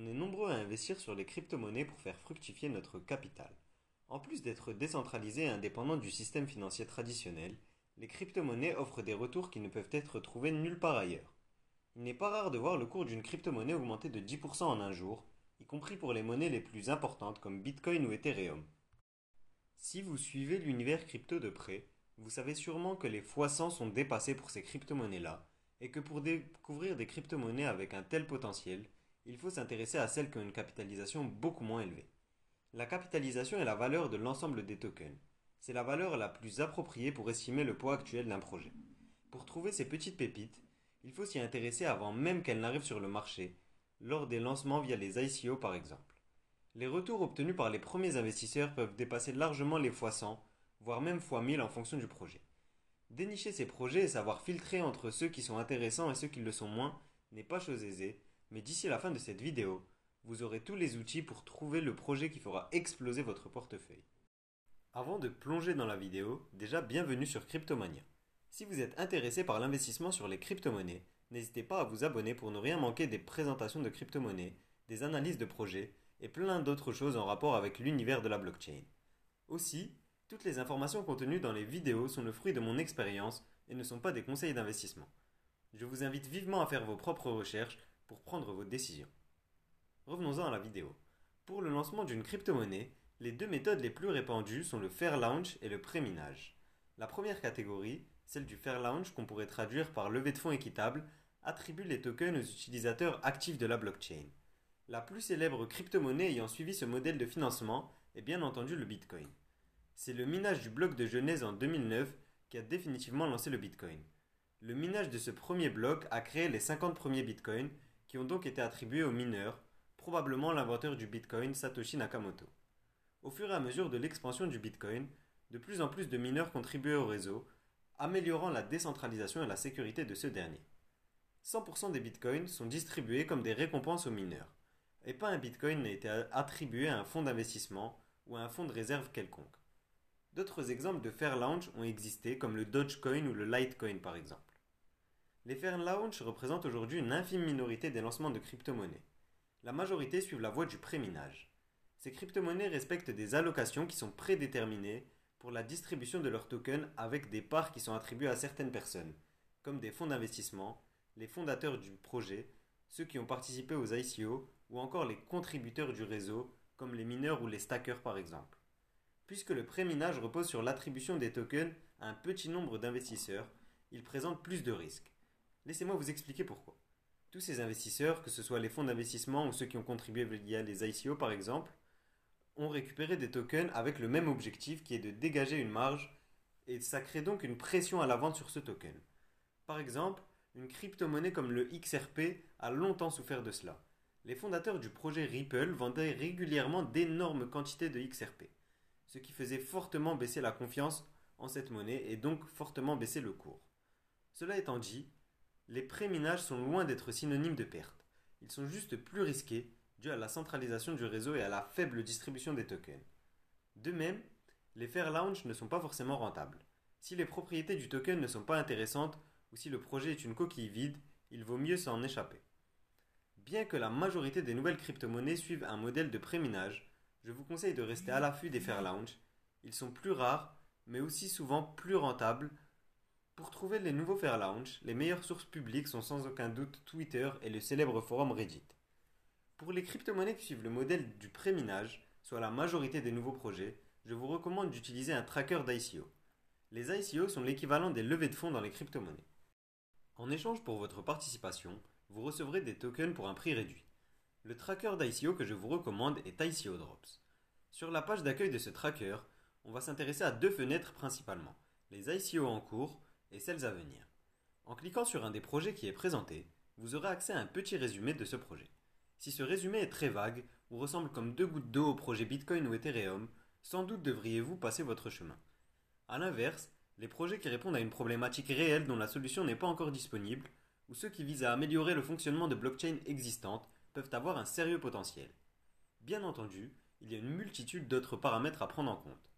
On est nombreux à investir sur les crypto-monnaies pour faire fructifier notre capital. En plus d'être décentralisés et indépendants du système financier traditionnel, les crypto-monnaies offrent des retours qui ne peuvent être trouvés nulle part ailleurs. Il n'est pas rare de voir le cours d'une crypto-monnaie augmenter de 10% en un jour, y compris pour les monnaies les plus importantes comme Bitcoin ou Ethereum. Si vous suivez l'univers crypto de près, vous savez sûrement que les x100 sont dépassés pour ces crypto-monnaies-là, et que pour découvrir des crypto-monnaies avec un tel potentiel, il faut s'intéresser à celles qui ont une capitalisation beaucoup moins élevée. La capitalisation est la valeur de l'ensemble des tokens. C'est la valeur la plus appropriée pour estimer le poids actuel d'un projet. Pour trouver ces petites pépites, il faut s'y intéresser avant même qu'elles n'arrivent sur le marché, lors des lancements via les ICO par exemple. Les retours obtenus par les premiers investisseurs peuvent dépasser largement les x100, voire même x1000 en fonction du projet. Dénicher ces projets et savoir filtrer entre ceux qui sont intéressants et ceux qui le sont moins n'est pas chose aisée, mais d'ici la fin de cette vidéo, vous aurez tous les outils pour trouver le projet qui fera exploser votre portefeuille. Avant de plonger dans la vidéo, déjà bienvenue sur Cryptomania. Si vous êtes intéressé par l'investissement sur les crypto-monnaies, n'hésitez pas à vous abonner pour ne rien manquer des présentations de crypto-monnaies, des analyses de projets et plein d'autres choses en rapport avec l'univers de la blockchain. Aussi, toutes les informations contenues dans les vidéos sont le fruit de mon expérience et ne sont pas des conseils d'investissement. Je vous invite vivement à faire vos propres recherches prendre vos décisions. Revenons-en à la vidéo. Pour le lancement d'une crypto-monnaie, les deux méthodes les plus répandues sont le fair launch et le pré-minage. La première catégorie, celle du fair launch qu'on pourrait traduire par levée de fonds équitable, attribue les tokens aux utilisateurs actifs de la blockchain. La plus célèbre crypto-monnaie ayant suivi ce modèle de financement est bien entendu le Bitcoin. C'est le minage du bloc de Genèse en 2009 qui a définitivement lancé le Bitcoin. Le minage de ce premier bloc a créé les 50 premiers Bitcoins qui ont donc été attribués aux mineurs, probablement l'inventeur du Bitcoin Satoshi Nakamoto. Au fur et à mesure de l'expansion du Bitcoin, de plus en plus de mineurs contribuaient au réseau, améliorant la décentralisation et la sécurité de ce dernier. 100% des bitcoins sont distribués comme des récompenses aux mineurs, et pas un bitcoin n'a été attribué à un fonds d'investissement ou à un fonds de réserve quelconque. D'autres exemples de fair launch ont existé, comme le Dogecoin ou le Litecoin par exemple. Les fair launch représentent aujourd'hui une infime minorité des lancements de crypto-monnaies. La majorité suivent la voie du préminage. Ces crypto-monnaies respectent des allocations qui sont prédéterminées pour la distribution de leurs tokens avec des parts qui sont attribuées à certaines personnes, comme des fonds d'investissement, les fondateurs du projet, ceux qui ont participé aux ICO ou encore les contributeurs du réseau, comme les mineurs ou les stackers par exemple. Puisque le préminage repose sur l'attribution des tokens à un petit nombre d'investisseurs, il présente plus de risques. Laissez-moi vous expliquer pourquoi. Tous ces investisseurs, que ce soit les fonds d'investissement ou ceux qui ont contribué via les ICO par exemple, ont récupéré des tokens avec le même objectif qui est de dégager une marge et ça crée donc une pression à la vente sur ce token. Par exemple, une crypto-monnaie comme le XRP a longtemps souffert de cela. Les fondateurs du projet Ripple vendaient régulièrement d'énormes quantités de XRP, ce qui faisait fortement baisser la confiance en cette monnaie et donc fortement baisser le cours. Cela étant dit, les préminages sont loin d'être synonymes de perte. Ils sont juste plus risqués dû à la centralisation du réseau et à la faible distribution des tokens. De même, les fair launch ne sont pas forcément rentables. Si les propriétés du token ne sont pas intéressantes ou si le projet est une coquille vide, il vaut mieux s'en échapper. Bien que la majorité des nouvelles crypto-monnaies suivent un modèle de préminage, je vous conseille de rester à l'affût des fair launch. Ils sont plus rares, mais aussi souvent plus rentables. Pour trouver les nouveaux fair launch, les meilleures sources publiques sont sans aucun doute Twitter et le célèbre forum Reddit. Pour les crypto-monnaies qui suivent le modèle du préminage, soit la majorité des nouveaux projets, je vous recommande d'utiliser un tracker d'ICO. Les ICO sont l'équivalent des levées de fonds dans les crypto-monnaies. En échange pour votre participation, vous recevrez des tokens pour un prix réduit. Le tracker d'ICO que je vous recommande est ICO Drops. Sur la page d'accueil de ce tracker, on va s'intéresser à deux fenêtres principalement, les ICO en cours et celles à venir. En cliquant sur un des projets qui est présenté, vous aurez accès à un petit résumé de ce projet. Si ce résumé est très vague ou ressemble comme deux gouttes d'eau au projet Bitcoin ou Ethereum, sans doute devriez-vous passer votre chemin. A l'inverse, les projets qui répondent à une problématique réelle dont la solution n'est pas encore disponible, ou ceux qui visent à améliorer le fonctionnement de blockchains existantes, peuvent avoir un sérieux potentiel. Bien entendu, il y a une multitude d'autres paramètres à prendre en compte.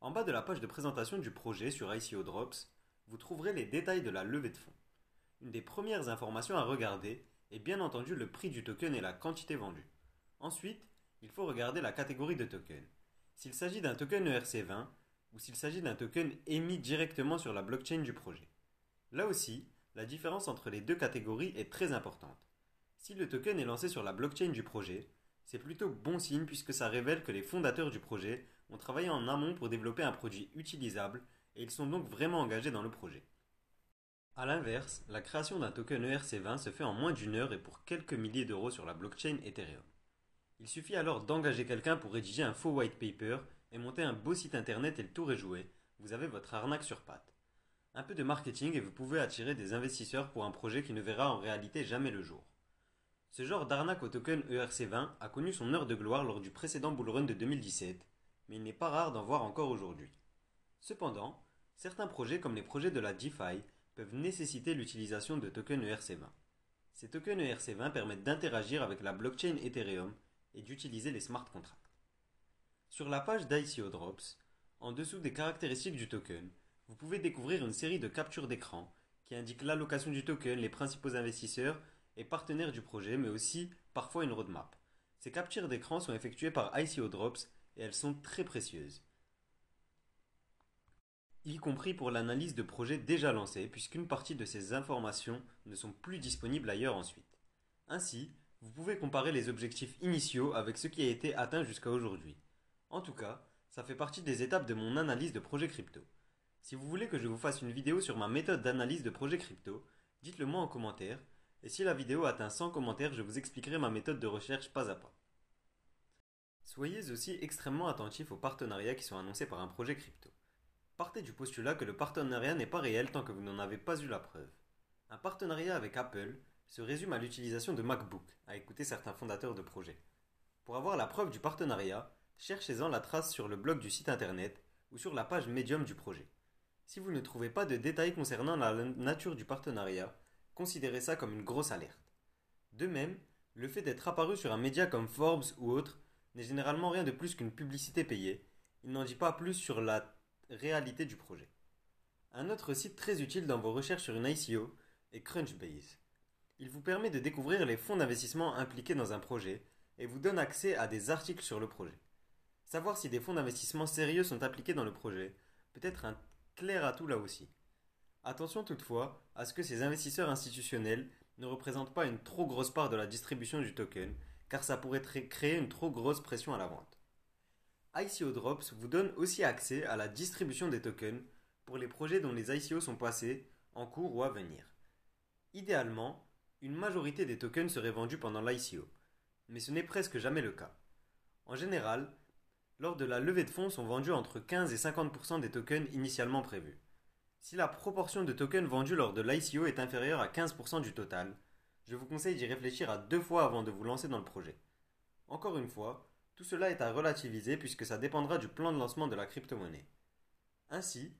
En bas de la page de présentation du projet sur ICO Drops, vous trouverez les détails de la levée de fonds. Une des premières informations à regarder et bien entendu le prix du token et la quantité vendue. Ensuite, il faut regarder la catégorie de token. S'il s'agit d'un token ERC20 ou s'il s'agit d'un token émis directement sur la blockchain du projet. Là aussi, la différence entre les deux catégories est très importante. Si le token est lancé sur la blockchain du projet, c'est plutôt bon signe puisque ça révèle que les fondateurs du projet ont travaillé en amont pour développer un produit utilisable et ils sont donc vraiment engagés dans le projet. A l'inverse, la création d'un token ERC20 se fait en moins d'une heure et pour quelques milliers d'euros sur la blockchain Ethereum. Il suffit alors d'engager quelqu'un pour rédiger un faux white paper et monter un beau site internet et le tour est joué, vous avez votre arnaque sur patte. Un peu de marketing et vous pouvez attirer des investisseurs pour un projet qui ne verra en réalité jamais le jour. Ce genre d'arnaque au token ERC20 a connu son heure de gloire lors du précédent bullrun de 2017, mais il n'est pas rare d'en voir encore aujourd'hui. Cependant, certains projets comme les projets de la DeFi peuvent nécessiter l'utilisation de tokens ERC20. Ces tokens ERC20 permettent d'interagir avec la blockchain Ethereum et d'utiliser les smart contracts. Sur la page d'ICO Drops, en dessous des caractéristiques du token, vous pouvez découvrir une série de captures d'écran qui indiquent l'allocation du token, les principaux investisseurs et partenaires du projet, mais aussi parfois une roadmap. Ces captures d'écran sont effectuées par ICO Drops et elles sont très précieuses. Y compris pour l'analyse de projets déjà lancés, puisqu'une partie de ces informations ne sont plus disponibles ailleurs ensuite. Ainsi, vous pouvez comparer les objectifs initiaux avec ce qui a été atteint jusqu'à aujourd'hui. En tout cas, ça fait partie des étapes de mon analyse de projet crypto. Si vous voulez que je vous fasse une vidéo sur ma méthode d'analyse de projet crypto, dites-le moi en commentaire, et si la vidéo atteint 100 commentaires, je vous expliquerai ma méthode de recherche pas à pas. Soyez aussi extrêmement attentifs aux partenariats qui sont annoncés par un projet crypto. Partez du postulat que le partenariat n'est pas réel tant que vous n'en avez pas eu la preuve. Un partenariat avec Apple se résume à l'utilisation de MacBook, à écouter certains fondateurs de projets. Pour avoir la preuve du partenariat, cherchez-en la trace sur le blog du site internet ou sur la page Medium du projet. Si vous ne trouvez pas de détails concernant la nature du partenariat, considérez ça comme une grosse alerte. De même, le fait d'être apparu sur un média comme Forbes ou autre n'est généralement rien de plus qu'une publicité payée. Il n'en dit pas plus sur la réalité du projet. Un autre site très utile dans vos recherches sur une ICO est Crunchbase. Il vous permet de découvrir les fonds d'investissement impliqués dans un projet et vous donne accès à des articles sur le projet. Savoir si des fonds d'investissement sérieux sont impliqués dans le projet peut être un clair atout là aussi. Attention toutefois à ce que ces investisseurs institutionnels ne représentent pas une trop grosse part de la distribution du token, car ça pourrait créer une trop grosse pression à la vente. ICO Drops vous donne aussi accès à la distribution des tokens pour les projets dont les ICO sont passés, en cours ou à venir. Idéalement, une majorité des tokens seraient vendus pendant l'ICO, mais ce n'est presque jamais le cas. En général, lors de la levée de fonds sont vendus entre 15 et 50% des tokens initialement prévus. Si la proportion de tokens vendus lors de l'ICO est inférieure à 15% du total, je vous conseille d'y réfléchir à deux fois avant de vous lancer dans le projet. Encore une fois, tout cela est à relativiser puisque ça dépendra du plan de lancement de la crypto-monnaie. Ainsi,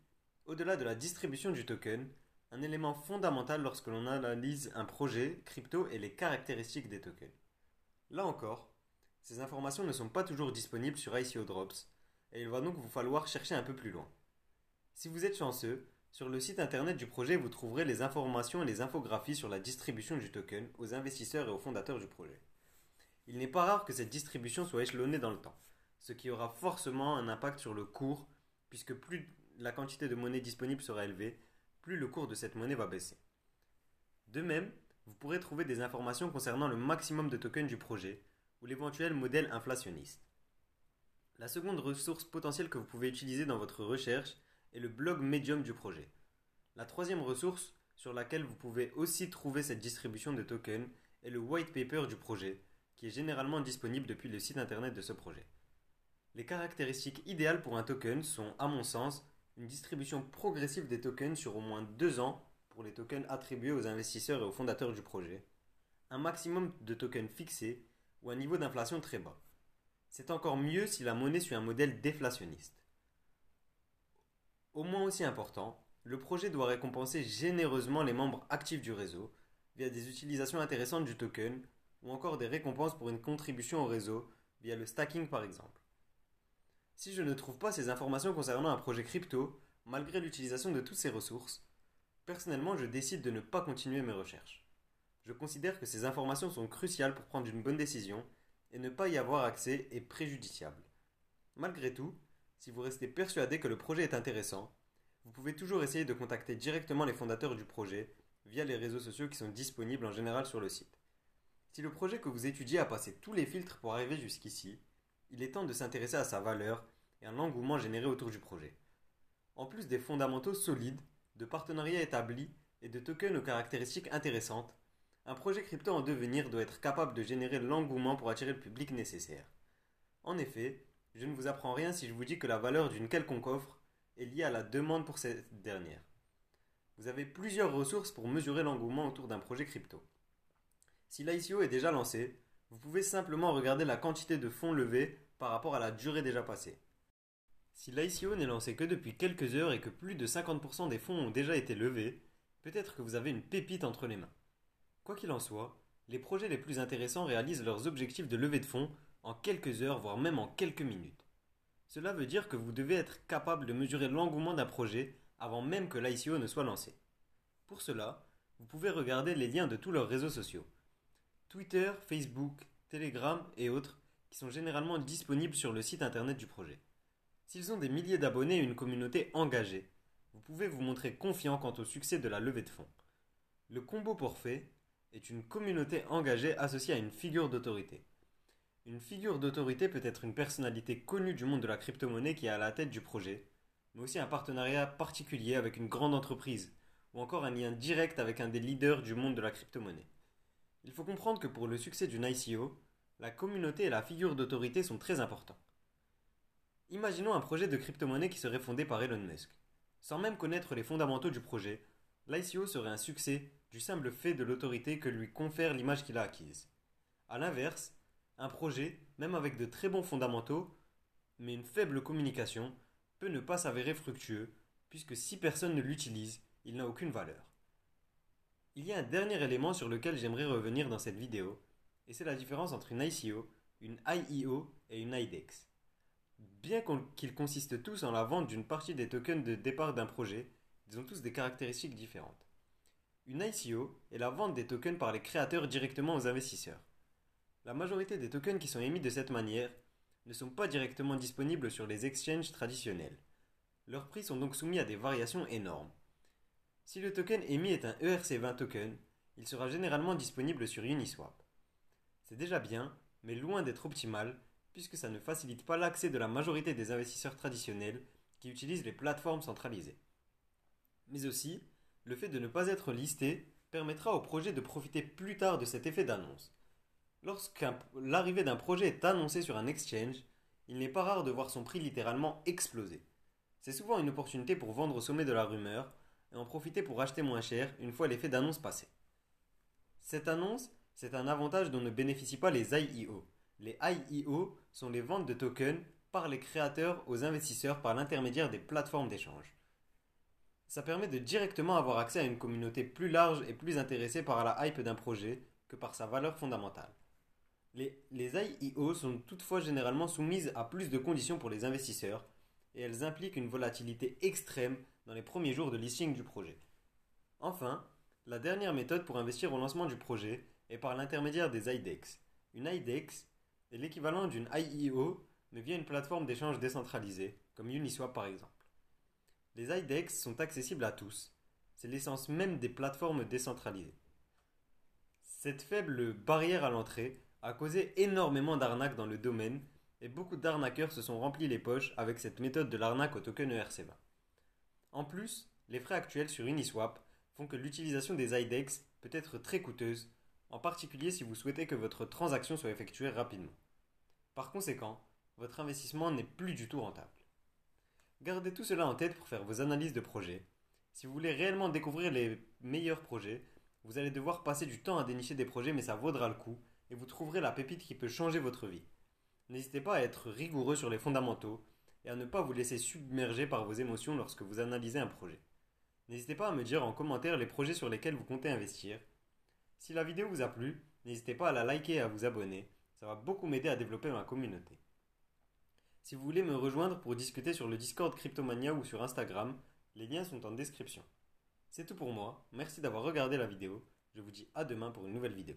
au-delà de la distribution du token, un élément fondamental lorsque l'on analyse un projet crypto est les caractéristiques des tokens. Là encore, ces informations ne sont pas toujours disponibles sur ICO Drops et il va donc vous falloir chercher un peu plus loin. Si vous êtes chanceux, sur le site internet du projet, vous trouverez les informations et les infographies sur la distribution du token aux investisseurs et aux fondateurs du projet. Il n'est pas rare que cette distribution soit échelonnée dans le temps, ce qui aura forcément un impact sur le cours, puisque plus la quantité de monnaie disponible sera élevée, plus le cours de cette monnaie va baisser. De même, vous pourrez trouver des informations concernant le maximum de tokens du projet ou l'éventuel modèle inflationniste. La seconde ressource potentielle que vous pouvez utiliser dans votre recherche est le blog Medium du projet. La troisième ressource sur laquelle vous pouvez aussi trouver cette distribution de tokens est le white paper du projet, qui est généralement disponible depuis le site internet de ce projet. Les caractéristiques idéales pour un token sont, à mon sens, une distribution progressive des tokens sur au moins deux ans pour les tokens attribués aux investisseurs et aux fondateurs du projet, un maximum de tokens fixés ou un niveau d'inflation très bas. C'est encore mieux si la monnaie suit un modèle déflationniste. Au moins aussi important, le projet doit récompenser généreusement les membres actifs du réseau via des utilisations intéressantes du token ou encore des récompenses pour une contribution au réseau via le stacking par exemple. Si je ne trouve pas ces informations concernant un projet crypto, malgré l'utilisation de toutes ces ressources, personnellement je décide de ne pas continuer mes recherches. Je considère que ces informations sont cruciales pour prendre une bonne décision et ne pas y avoir accès est préjudiciable. Malgré tout, si vous restez persuadé que le projet est intéressant, vous pouvez toujours essayer de contacter directement les fondateurs du projet via les réseaux sociaux qui sont disponibles en général sur le site. Si le projet que vous étudiez a passé tous les filtres pour arriver jusqu'ici, il est temps de s'intéresser à sa valeur et à l'engouement généré autour du projet. En plus des fondamentaux solides, de partenariats établis et de tokens aux caractéristiques intéressantes, un projet crypto en devenir doit être capable de générer l'engouement pour attirer le public nécessaire. En effet, je ne vous apprends rien si je vous dis que la valeur d'une quelconque offre est liée à la demande pour cette dernière. Vous avez plusieurs ressources pour mesurer l'engouement autour d'un projet crypto. Si l'ICO est déjà lancé, vous pouvez simplement regarder la quantité de fonds levés par rapport à la durée déjà passée. Si l'ICO n'est lancé que depuis quelques heures et que plus de 50% des fonds ont déjà été levés, peut-être que vous avez une pépite entre les mains. Quoi qu'il en soit, les projets les plus intéressants réalisent leurs objectifs de levée de fonds en quelques heures, voire même en quelques minutes. Cela veut dire que vous devez être capable de mesurer l'engouement d'un projet avant même que l'ICO ne soit lancé. Pour cela, vous pouvez regarder les liens de tous leurs réseaux sociaux. Twitter, Facebook, Telegram et autres qui sont généralement disponibles sur le site internet du projet. S'ils ont des milliers d'abonnés et une communauté engagée, vous pouvez vous montrer confiant quant au succès de la levée de fonds. Le combo fait est une communauté engagée associée à une figure d'autorité. Une figure d'autorité peut être une personnalité connue du monde de la crypto-monnaie qui est à la tête du projet, mais aussi un partenariat particulier avec une grande entreprise, ou encore un lien direct avec un des leaders du monde de la crypto-monnaie. Il faut comprendre que pour le succès d'une ICO, la communauté et la figure d'autorité sont très importants. Imaginons un projet de crypto-monnaie qui serait fondé par Elon Musk. Sans même connaître les fondamentaux du projet, l'ICO serait un succès du simple fait de l'autorité que lui confère l'image qu'il a acquise. A l'inverse, un projet, même avec de très bons fondamentaux, mais une faible communication, peut ne pas s'avérer fructueux, puisque si personne ne l'utilise, il n'a aucune valeur. Il y a un dernier élément sur lequel j'aimerais revenir dans cette vidéo, et c'est la différence entre une ICO, une IEO et une IDEX. Bien qu'ils consistent tous en la vente d'une partie des tokens de départ d'un projet, ils ont tous des caractéristiques différentes. Une ICO est la vente des tokens par les créateurs directement aux investisseurs. La majorité des tokens qui sont émis de cette manière ne sont pas directement disponibles sur les exchanges traditionnels. Leurs prix sont donc soumis à des variations énormes. Si le token émis est un ERC20 token, il sera généralement disponible sur Uniswap. C'est déjà bien, mais loin d'être optimal, puisque ça ne facilite pas l'accès de la majorité des investisseurs traditionnels qui utilisent les plateformes centralisées. Mais aussi, le fait de ne pas être listé permettra au projet de profiter plus tard de cet effet d'annonce. Lorsque l'arrivée d'un projet est annoncée sur un exchange, il n'est pas rare de voir son prix littéralement exploser. C'est souvent une opportunité pour vendre au sommet de la rumeur et en profiter pour acheter moins cher une fois l'effet d'annonce passé. Cette annonce, c'est un avantage dont ne bénéficient pas les IEO. Les IEO sont les ventes de tokens par les créateurs aux investisseurs par l'intermédiaire des plateformes d'échange. Ça permet de directement avoir accès à une communauté plus large et plus intéressée par la hype d'un projet que par sa valeur fondamentale. Les, IEO sont toutefois généralement soumises à plus de conditions pour les investisseurs et elles impliquent une volatilité extrême dans les premiers jours de listing du projet. Enfin, la dernière méthode pour investir au lancement du projet est par l'intermédiaire des IDEX. Une IDEX est l'équivalent d'une IEO mais via une plateforme d'échange décentralisée, comme Uniswap par exemple. Les IDEX sont accessibles à tous. C'est l'essence même des plateformes décentralisées. Cette faible barrière à l'entrée a causé énormément d'arnaques dans le domaine et beaucoup d'arnaqueurs se sont remplis les poches avec cette méthode de l'arnaque au token ERC20. En plus, les frais actuels sur Uniswap font que l'utilisation des IDEX peut être très coûteuse, en particulier si vous souhaitez que votre transaction soit effectuée rapidement. Par conséquent, votre investissement n'est plus du tout rentable. Gardez tout cela en tête pour faire vos analyses de projet. Si vous voulez réellement découvrir les meilleurs projets, vous allez devoir passer du temps à dénicher des projets mais ça vaudra le coup et vous trouverez la pépite qui peut changer votre vie. N'hésitez pas à être rigoureux sur les fondamentaux et à ne pas vous laisser submerger par vos émotions lorsque vous analysez un projet. N'hésitez pas à me dire en commentaire les projets sur lesquels vous comptez investir. Si la vidéo vous a plu, n'hésitez pas à la liker et à vous abonner, ça va beaucoup m'aider à développer ma communauté. Si vous voulez me rejoindre pour discuter sur le Discord Cryptomania ou sur Instagram, les liens sont en description. C'est tout pour moi, merci d'avoir regardé la vidéo, Je vous dis à demain pour une nouvelle vidéo.